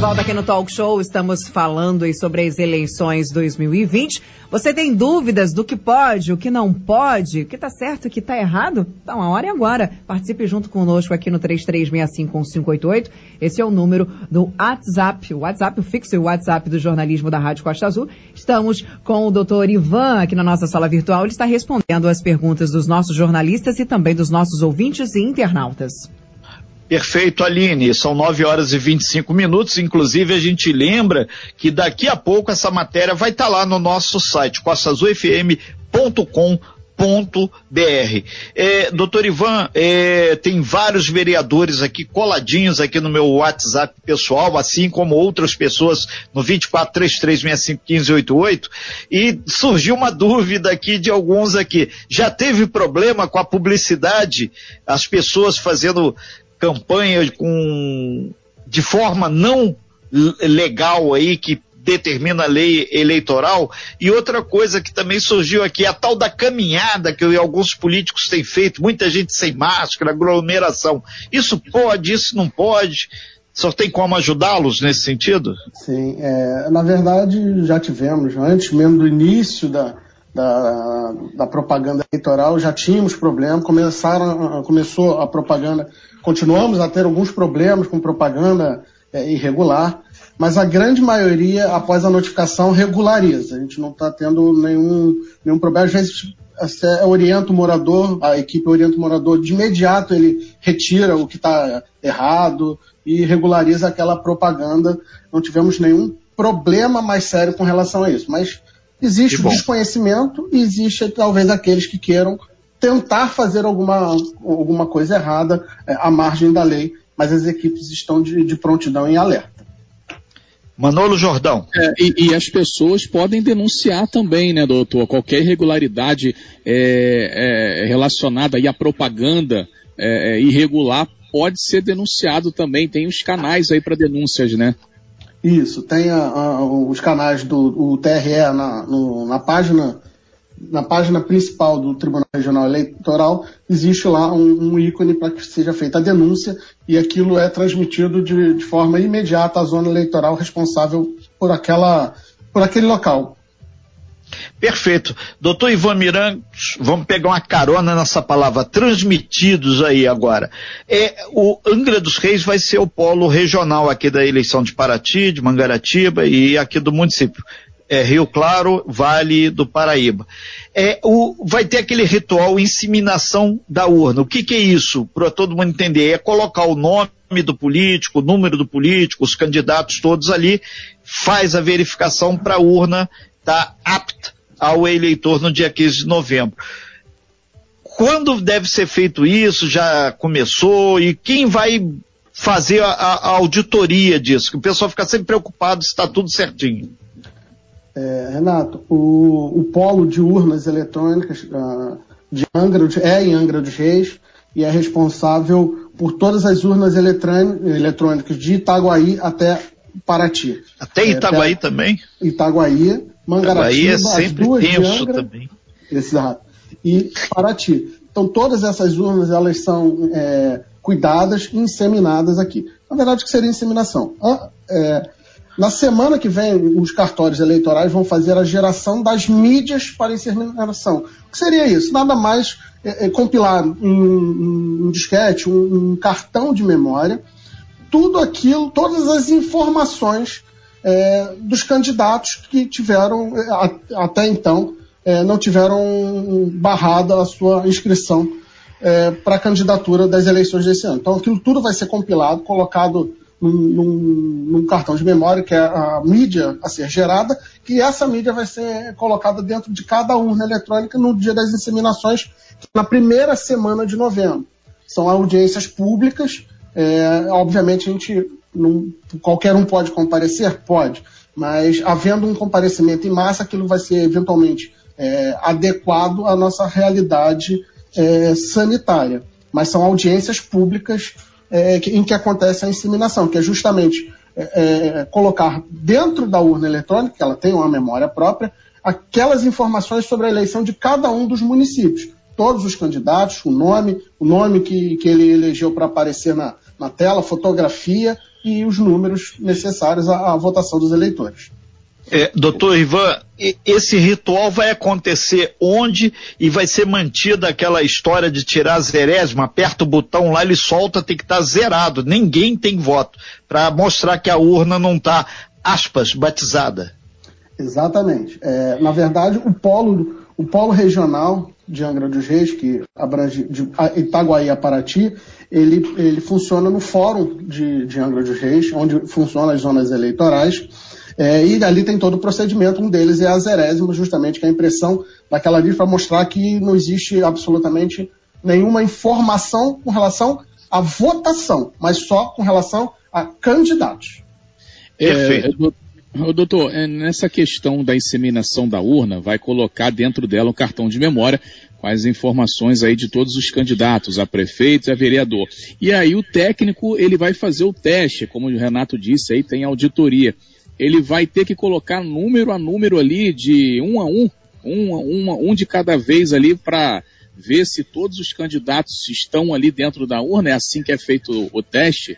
volta aqui no Talk Show. Estamos falando sobre as eleições 2020. Você tem dúvidas do que pode, o que não pode, o que está certo, o que está errado? Então, a hora é agora. Participe junto conosco aqui no 33651588. Esse é o número do WhatsApp, o WhatsApp o fixo e o WhatsApp do jornalismo da Rádio Costa Azul. Estamos com o doutor Ivan aqui na nossa sala virtual. Ele está respondendo as perguntas dos nossos jornalistas e também dos nossos ouvintes e internautas. Perfeito, Aline. São 9 horas e 25 minutos. Inclusive, a gente lembra que daqui a pouco essa matéria vai estar tá lá no nosso site, costaazulfm.com.br. É, doutor Ivan, é, tem vários vereadores aqui coladinhos aqui no meu WhatsApp pessoal, assim como outras pessoas no 2433651588, e surgiu uma dúvida aqui de alguns aqui. Já teve problema com a publicidade? As pessoas fazendo campanha com, de forma não legal aí, que determina a lei eleitoral. E outra coisa que também surgiu aqui, a tal da caminhada que alguns políticos têm feito, muita gente sem máscara, aglomeração. Isso pode, isso não pode. Só tem como ajudá-los nesse sentido? Sim, é, na verdade já tivemos, antes mesmo do início da, da, da propaganda eleitoral, já tínhamos problemas, começaram, começou a propaganda Continuamos a ter alguns problemas com propaganda é, irregular, mas a grande maioria, após a notificação, regulariza. A gente não está tendo nenhum, nenhum problema. Às vezes, orienta o morador, a equipe orienta o morador, de imediato ele retira o que está errado e regulariza aquela propaganda. Não tivemos nenhum problema mais sério com relação a isso. Mas existe o desconhecimento e existe talvez aqueles que queiram tentar fazer alguma, alguma coisa errada é, à margem da lei, mas as equipes estão de, de prontidão em alerta. Manolo Jordão. É, e, e, as pessoas podem denunciar também, né, doutor? Qualquer irregularidade é, é, relacionada à propaganda é, é, irregular pode ser denunciado também. Tem os canais aí para denúncias, né? Isso, tem a, a, os canais do TRE na, no, na página na página principal do Tribunal Regional Eleitoral, existe lá um, um ícone para que seja feita a denúncia e aquilo é transmitido de, de, forma imediata à zona eleitoral responsável por, aquela, por aquele local. Perfeito. Doutor Ivan Miranda, vamos pegar uma carona nessa palavra, transmitidos aí agora. É, o Angra dos Reis vai ser o polo regional aqui da eleição de Paraty, de Mangaratiba e aqui do município é, Rio Claro, Vale do Paraíba. É, o, vai ter aquele ritual inseminação da urna. O que, que é isso? Para todo mundo entender. É colocar o nome do político, o número do político, os candidatos todos ali, faz a verificação para a urna estar tá apta ao eleitor no dia 15 de novembro. Quando deve ser feito isso? Já começou? E quem vai fazer a, a auditoria disso? Que o pessoal fica sempre preocupado se está tudo certinho. É, Renato, o, o, polo de urnas eletrônicas uh, de Angra é em Angra dos Reis e é responsável por todas as urnas eletrônicas de Itaguaí até Paraty. Até é, Itaguaí é, também? Itaguaí, Mangaratiba, Itaguaí é as duas de Angra, também. Exato. E Paraty. Então todas essas urnas elas são é, cuidadas e inseminadas aqui. Na verdade, que seria inseminação. Ah, é, na semana que vem, os cartórios eleitorais vão fazer a geração das mídias para inseminação. O que seria isso? Nada mais é, é, compilar um, um disquete, um, um, cartão de memória, tudo aquilo, todas as informações é, dos candidatos que tiveram, é, até então, é, não tiveram barrada a sua inscrição é, para a candidatura das eleições desse ano. Então, aquilo tudo vai ser compilado, colocado num, num, cartão de memória, que é a mídia a ser gerada, que essa mídia vai ser colocada dentro de cada urna eletrônica no dia das inseminações, na primeira semana de novembro. São audiências públicas, é, obviamente a gente não, qualquer um pode comparecer? Pode, mas havendo um comparecimento em massa, aquilo vai ser eventualmente é, adequado à nossa realidade é, sanitária. Mas são audiências públicas é, em que acontece a inseminação, que é justamente é, é, colocar dentro da urna eletrônica, que ela tem uma memória própria, aquelas informações sobre a eleição de cada um dos municípios. Todos os candidatos, o nome, o nome que, que ele elegeu para aparecer na, na tela, fotografia, e os números necessários à, à votação dos eleitores. É, doutor Ivan, esse ritual vai acontecer onde e vai ser mantida aquela história de tirar a zerésima, aperta o botão lá, ele solta, tem que estar tá zerado, ninguém tem voto, para mostrar que a urna não está, aspas, batizada. Exatamente. É, na verdade, o polo, o polo regional de Angra dos Reis, que abrange de Itaguaí a Paraty, ele, ele funciona no fórum de, de Angra dos Reis, onde funcionam as zonas eleitorais, é, e ali tem todo o procedimento, um deles é a zerésima, justamente, que é a impressão daquela lista para mostrar que não existe absolutamente nenhuma informação com relação à votação, mas só com relação a candidatos. É, doutor, é, nessa questão da inseminação da urna, vai colocar dentro dela um cartão de memória com as informações aí de todos os candidatos, a prefeito e a vereador. E aí o técnico, ele vai fazer o teste, como o Renato disse aí, tem auditoria ele vai ter que colocar número a número ali de um a um, um, um, um de cada vez ali para ver se todos os candidatos estão ali dentro da urna. É assim que é feito o teste?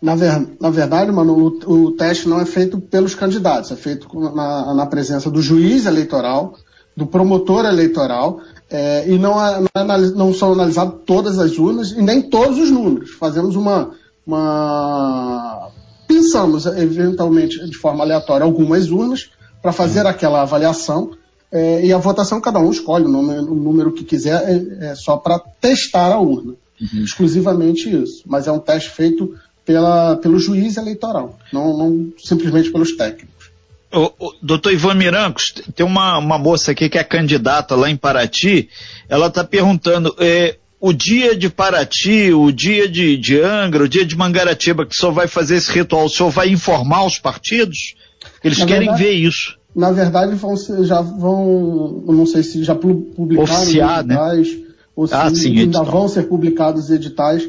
Na, ver, na, verdade, mano, o, o, teste não é feito pelos candidatos, é feito na, na presença do juiz eleitoral, do promotor eleitoral, é, e não, é, é, não, são analisadas todas as urnas e nem todos os números. Fazemos uma, uma pensamos, eventualmente, de forma aleatória, algumas urnas para fazer aquela avaliação é, e a votação cada um escolhe o número, o número que quiser, é, é só para testar a urna. Uhum. Exclusivamente isso. Mas é um teste feito pela, pelo juiz eleitoral, não, não simplesmente pelos técnicos. O, o, doutor Ivan Mirancos, tem uma, uma moça aqui que é candidata lá em Paraty, ela está perguntando, é, o dia de Paraty, o dia de, de Angra, o dia de Mangaratiba, que só vai fazer esse ritual, o senhor vai informar os partidos? Eles na querem verdade, ver isso. Na verdade, vão ser, já vão, não sei se já publicaram Oficiar, né? editais, né? ou se ah, sim, ainda edital. vão ser publicados editais,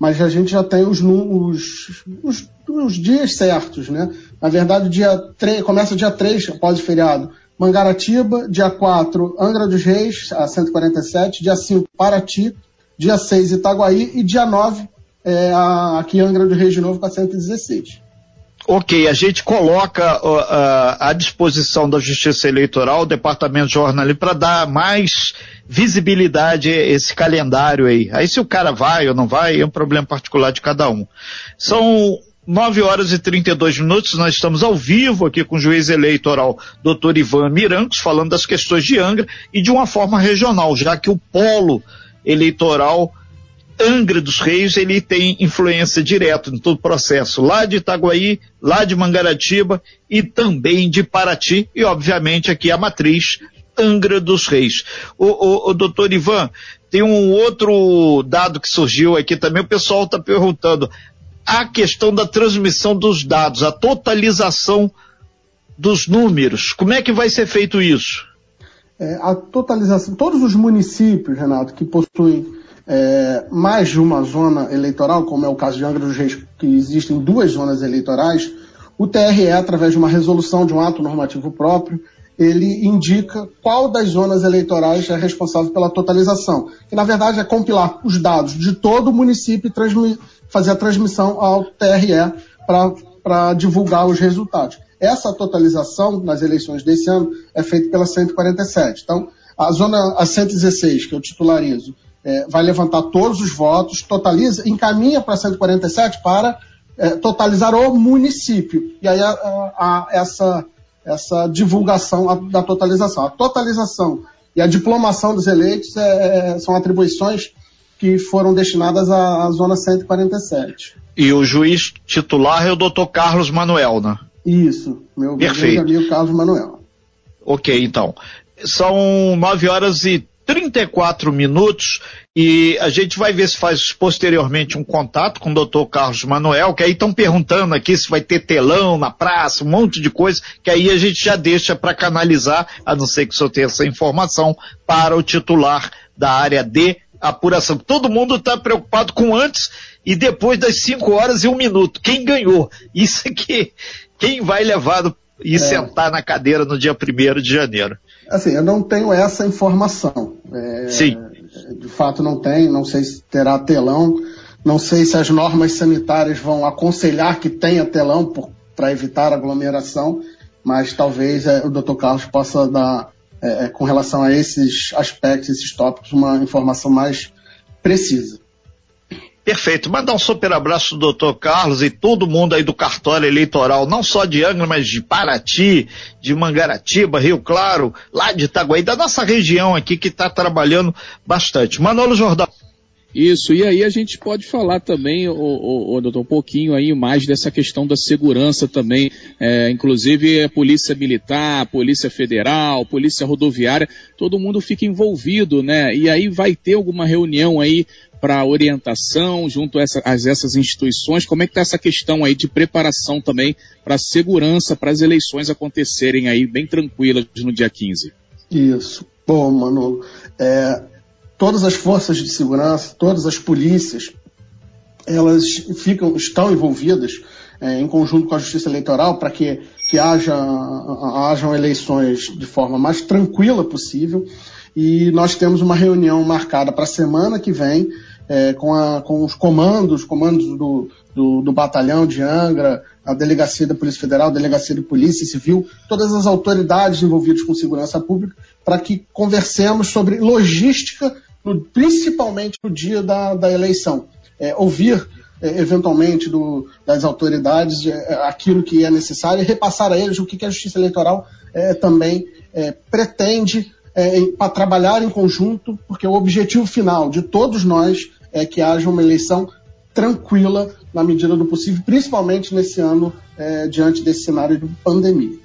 mas a gente já tem os, os, os, os dias certos, né? Na verdade, dia 3, começa dia 3 após o feriado. Mangaratiba, dia 4, Angra dos Reis, a 147, dia 5, Paraty, dia 6 Itaguaí e dia 9 é, a, aqui Angra do Rio de Novo com a 116. Ok, a gente coloca uh, à disposição da Justiça Eleitoral, o Departamento de Jornalismo, para dar mais visibilidade a esse calendário aí. Aí se o cara vai ou não vai, é um problema particular de cada um. São 9 horas e 32 minutos, nós estamos ao vivo aqui com o juiz eleitoral Dr. Ivan Mirancos, falando das questões de Angra e de uma forma regional, já que o polo eleitoral Angra dos Reis, ele tem influência direta em todo o processo, lá de Itaguaí, lá de Mangaratiba e também de Paraty, e obviamente aqui a matriz Angra dos Reis. O, o, o doutor Ivan, tem um outro dado que surgiu aqui também, o pessoal está perguntando, a questão da transmissão dos dados, a totalização dos números, como é que vai ser feito isso? é, a totalização, todos os municípios, Renato, que possuem é, mais de uma zona eleitoral, como é o caso de Angra dos Reis, que existem duas zonas eleitorais, o TRE, através de uma resolução de um ato normativo próprio, ele indica qual das zonas eleitorais é responsável pela totalização, que na verdade é compilar os dados de todo o município e fazer a transmissão ao TRE para divulgar os resultados. Essa totalização nas eleições desse ano é feita pela 147. Então, a zona a 116, que eu titularizo, é, vai levantar todos os votos, totaliza, encaminha para 147 para é, totalizar o município. E aí a, essa, essa divulgação da totalização. A totalização e a diplomação dos eleitos é, é são atribuições que foram destinadas à, à zona 147. E o juiz titular é o doutor Carlos Manuel, né? Isso, meu Perfeito. amigo Carlos Manuel. Ok, então. São 9 horas e 34 minutos e a gente vai ver se faz posteriormente um contato com o doutor Carlos Manuel, que aí estão perguntando aqui se vai ter telão na praça, um monte de coisa, que aí a gente já deixa para canalizar, a não ser que o senhor tenha essa informação, para o titular da área de apuração. Todo mundo está preocupado com antes e depois das 5 horas e um minuto. Quem ganhou? Isso aqui quem vai levar e é. sentar na cadeira no dia 1 de janeiro? Assim, eu não tenho essa informação. É, Sim. De fato não tem, não sei se terá telão. Não sei se as normas sanitárias vão aconselhar que tenha telão para evitar aglomeração, mas talvez é, o Dr. Carlos possa dar, é, é, com relação a esses aspectos, esses tópicos, uma informação mais precisa. Perfeito. Mandar um super abraço do doutor Carlos e todo mundo aí do cartório eleitoral, não só de Angra, mas de Paraty, de Mangaratiba, Rio Claro, lá de Itaguaí, da nossa região aqui que está trabalhando bastante. Manolo Jordão. Isso, e aí a gente pode falar também, o, doutor, um pouquinho aí mais dessa questão da segurança também, é, inclusive a Polícia Militar, Polícia Federal, Polícia Rodoviária, todo mundo fica envolvido, né? E aí vai ter alguma reunião aí para orientação junto a, essa, a, essas instituições? Como é que está essa questão aí de preparação também para segurança, para as eleições acontecerem aí bem tranquilas no dia 15? Isso. Bom, Manolo, é, todas as forças de segurança, todas as polícias, elas ficam, estão envolvidas é, em conjunto com a Justiça Eleitoral para que, que haja, hajam eleições de forma mais tranquila possível. E nós temos uma reunião marcada para a semana que vem é, com, a, com, os comandos, comandos do, do, do, batalhão de Angra, a delegacia da Polícia Federal, a delegacia de Polícia Civil, todas as autoridades envolvidas com segurança pública, para que conversemos sobre logística no, principalmente no dia da, da eleição. É, ouvir, é, eventualmente, do, das autoridades é, aquilo que é necessário e repassar a eles o que, que a Justiça Eleitoral é, também pretende para trabalhar em conjunto, porque o objetivo final de todos nós é que haja uma eleição tranquila na medida do possível, principalmente nesse ano diante desse cenário de pandemia.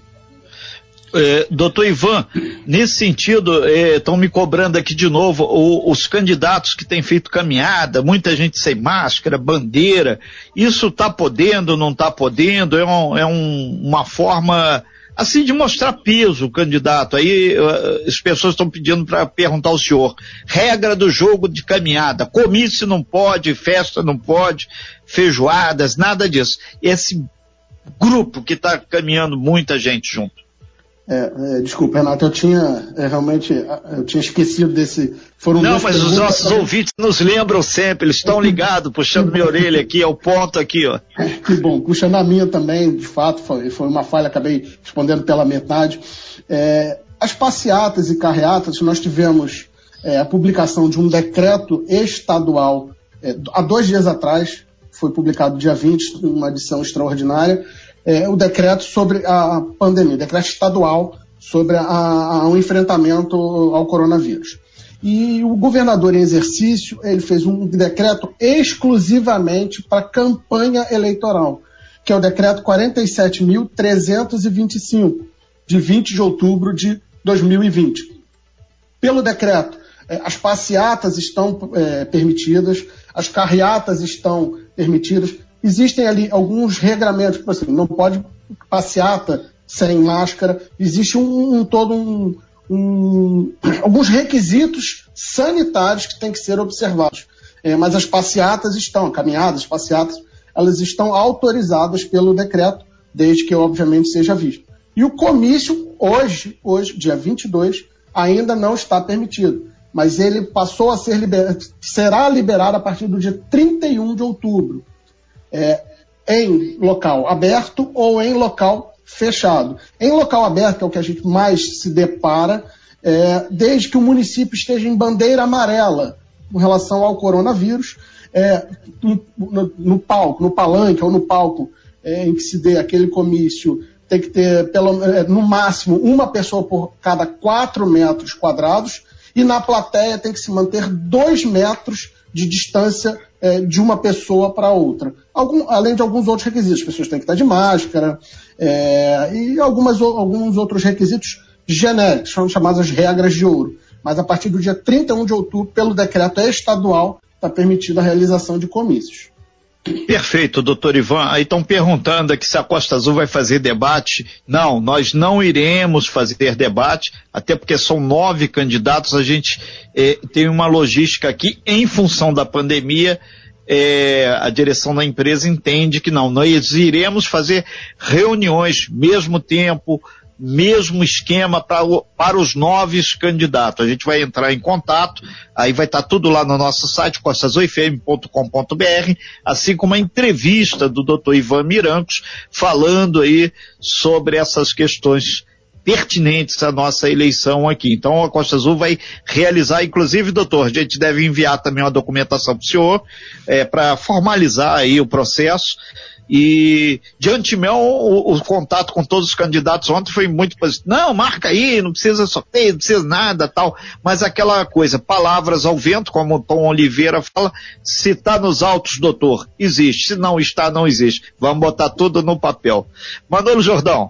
É, doutor Ivan, nesse sentido, estão é, me cobrando aqui de novo o, os candidatos que têm feito caminhada, muita gente sem máscara, bandeira, isso está podendo, não está podendo? É, um, é um, uma forma assim de mostrar peso o candidato. Aí as pessoas estão pedindo para perguntar ao senhor. Regra do jogo de caminhada, comício não pode, festa não pode, feijoadas, nada disso. Esse grupo que está caminhando muita gente junto. É, é, desculpa, Renato, eu tinha é, realmente eu tinha esquecido desse. Foram Não, mas os nossos ouvintes nos lembram sempre, eles estão ligados, puxando minha orelha aqui, é o ponto aqui, ó. É, que bom, puxando a minha também, de fato, foi, foi uma falha, acabei respondendo pela metade. É, as passeatas e carreatas, nós tivemos é, a publicação de um decreto estadual há dois dias atrás, foi publicado dia 20, uma edição extraordinária é, o decreto sobre a pandemia, decreto estadual sobre a, a, o enfrentamento ao coronavírus. E o governador em exercício, ele fez um decreto exclusivamente para campanha eleitoral, que é o decreto 47.325, de 20 de outubro de 2020. Pelo decreto, é, as passeatas estão é, permitidas, as carreatas estão permitidas, Existem ali alguns regramentos, tipo assim, não pode passeata sem máscara, existe um, um todo um, um, alguns requisitos sanitários que têm que ser observados. É, mas as passeatas estão, caminhadas, passeatas, elas estão autorizadas pelo decreto, desde que obviamente seja visto. E o comício, hoje, hoje, dia 22, ainda não está permitido. Mas ele passou a ser liberado, será liberado a partir do dia 31 de outubro é, em local aberto ou em local fechado. Em local aberto, é o que a gente mais se depara, é, desde que o município esteja em bandeira amarela com relação ao coronavírus, é, no, no, no, palco, no palanque ou no palco é, em que se dê aquele comício, tem que ter pelo, é, no máximo uma pessoa por cada quatro metros quadrados e na plateia tem que se manter dois metros de distância é, de uma pessoa para outra. Algum, além de alguns outros requisitos, as pessoas têm que estar de máscara é, e algumas, alguns outros requisitos genéricos, são chamadas regras de ouro. Mas a partir do dia 31 de outubro, pelo decreto estadual, está permitida a realização de comícios. Perfeito, doutor Ivan. Aí estão perguntando aqui se a Costa Azul vai fazer debate. Não, nós não iremos fazer debate, até porque são nove candidatos. A gente eh, tem uma logística aqui em função da pandemia. Eh, a direção da empresa entende que não. Nós iremos fazer reuniões, mesmo tempo, mesmo esquema pra, para os nove candidatos. A gente vai entrar em contato, aí vai estar tá tudo lá no nosso site, costazoifm.com.br, assim como a entrevista do Dr. Ivan Mirancos, falando aí sobre essas questões pertinentes à nossa eleição aqui. Então a Costa Azul vai realizar, inclusive, doutor, a gente deve enviar também uma documentação para o senhor, é, para formalizar aí o processo. E de antemão, o, o, contato com todos os candidatos ontem foi muito positivo. Não, marca aí, não precisa sorteio, não precisa nada, tal. Mas aquela coisa, palavras ao vento, como o Tom Oliveira fala, se está nos autos, doutor, existe. Se não está, não existe. Vamos botar tudo no papel. Manolo Jordão.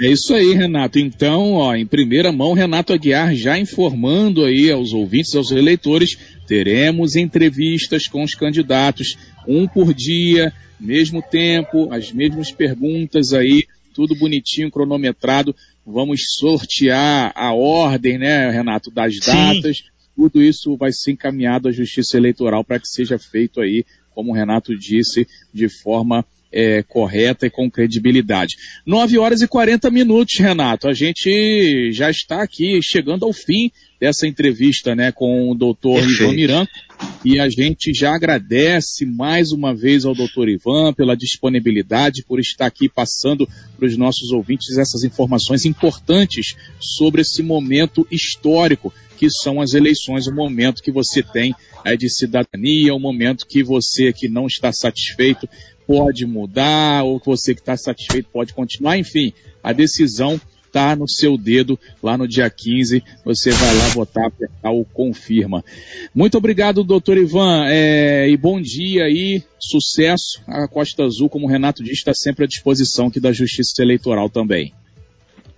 É isso aí, Renato. Então, ó, em primeira mão, Renato Aguiar já informando aí aos ouvintes, aos eleitores, teremos entrevistas com os candidatos, um por dia, mesmo tempo, as mesmas perguntas aí, tudo bonitinho, cronometrado. Vamos sortear a ordem, né, Renato, das datas. Sim. Tudo isso vai ser encaminhado à Justiça Eleitoral para que seja feito aí, como o Renato disse, de forma é, correta e com credibilidade. 9 horas e 40 minutos, Renato. A gente já está aqui chegando ao fim dessa entrevista né, com o doutor Ivan Miran. E a gente já agradece mais uma vez ao doutor Ivan pela disponibilidade, por estar aqui passando para os nossos ouvintes essas informações importantes sobre esse momento histórico que são as eleições, o momento que você tem é de cidadania, o momento que você que não está satisfeito pode mudar, ou você que está satisfeito pode continuar, enfim, a decisão está no seu dedo lá no dia 15. Você vai lá votar, apertar o confirma. Muito obrigado, doutor Ivan, é, e bom dia aí, sucesso. A Costa Azul, como o Renato disse, está sempre à disposição aqui da Justiça Eleitoral também.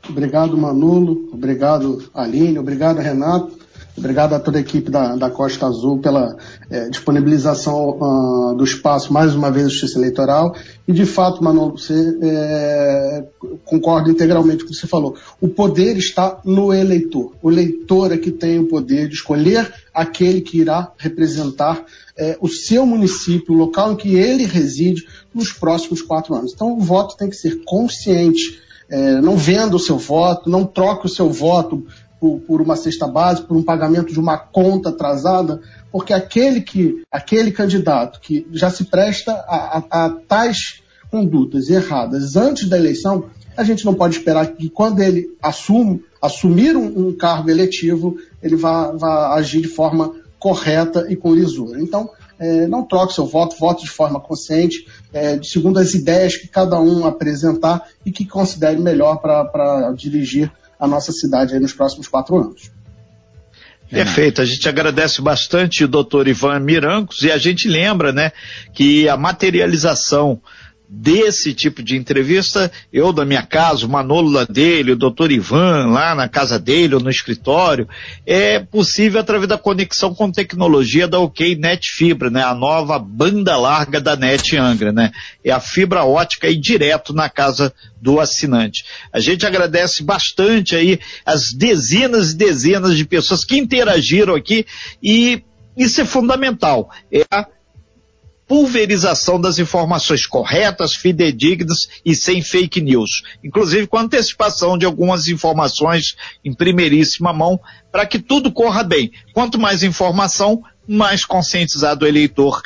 Obrigado, Manolo. Obrigado, Aline. Obrigado, Renato. Obrigado a toda a equipe da, da Costa Azul pela é, disponibilização uh, do espaço, mais uma vez, Justiça Eleitoral. E, de fato, Manolo, você é, concorda integralmente com o que você falou. O poder está no eleitor. O eleitor é que tem o poder de escolher aquele que irá representar é, o seu município, o local em que ele reside, nos próximos quatro anos. Então, o voto tem que ser consciente. É, não venda o seu voto, não troque o seu voto por, por uma cesta básica, por um pagamento de uma conta atrasada, porque aquele que, aquele candidato que já se presta a, a, a tais condutas erradas antes da eleição, a gente não pode esperar que quando ele assume, assumir um, um cargo eletivo, ele vá, vá, agir de forma correta e com lisura. Então, é, não troque seu voto, vote de forma consciente, é, segundo as ideias que cada um apresentar e que considere melhor para dirigir a nossa cidade nos próximos quatro anos. Perfeito, a gente agradece bastante o doutor Ivan Mirancos e a gente lembra, né, que a materialização desse tipo de entrevista, eu da minha casa, o Manolo lá dele, o doutor Ivan lá na casa dele ou no escritório, é possível através da conexão com tecnologia da OK Net Fibra, né? A nova banda larga da Net Angra, né? É a fibra ótica e direto na casa do assinante. A gente agradece bastante aí as dezenas e dezenas de pessoas que interagiram aqui e isso é fundamental. É a pulverização das informações corretas, fidedignas e sem fake news, inclusive com antecipação de algumas informações em primeiríssima mão, para que tudo corra bem. Quanto mais informação, mais conscientizado o eleitor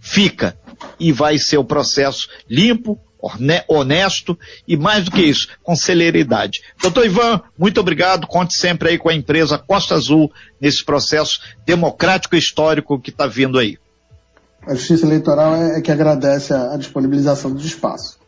fica e vai ser o processo limpo, honesto e mais do que isso, com celeridade. Doutor Ivan, muito obrigado. Conte sempre aí com a empresa Costa Azul nesse processo democrático e histórico que está vindo aí. A Justiça Eleitoral é, é que agradece a, a disponibilização do espaço.